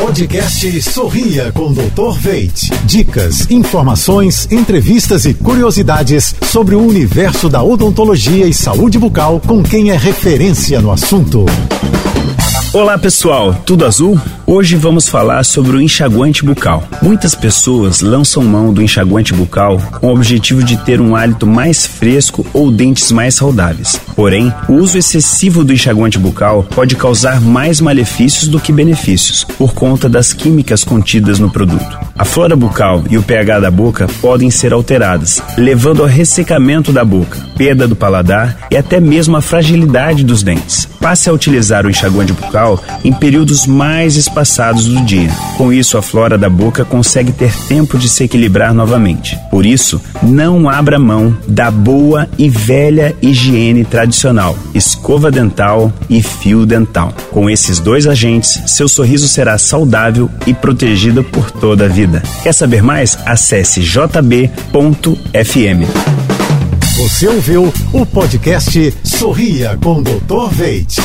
Podcast Sorria com Dr. Veit. Dicas, informações, entrevistas e curiosidades sobre o universo da odontologia e saúde bucal com quem é referência no assunto. Olá pessoal, tudo azul? Hoje vamos falar sobre o enxaguante bucal. Muitas pessoas lançam mão do enxaguante bucal com o objetivo de ter um hálito mais fresco ou dentes mais saudáveis. Porém, o uso excessivo do enxaguante bucal pode causar mais malefícios do que benefícios, por conta das químicas contidas no produto. A flora bucal e o pH da boca podem ser alteradas, levando ao ressecamento da boca, perda do paladar e até mesmo a fragilidade dos dentes. Passe a utilizar o enxaguante bucal em períodos mais espaçados do dia. Com isso, a flora da boca consegue ter tempo de se equilibrar novamente. Por isso, não abra mão da boa e velha higiene tradicional, escova dental e fio dental. Com esses dois agentes, seu sorriso será saudável e protegido por toda a vida. Quer saber mais? Acesse jb.fm. Você ouviu o podcast Sorria com Dr. Veit.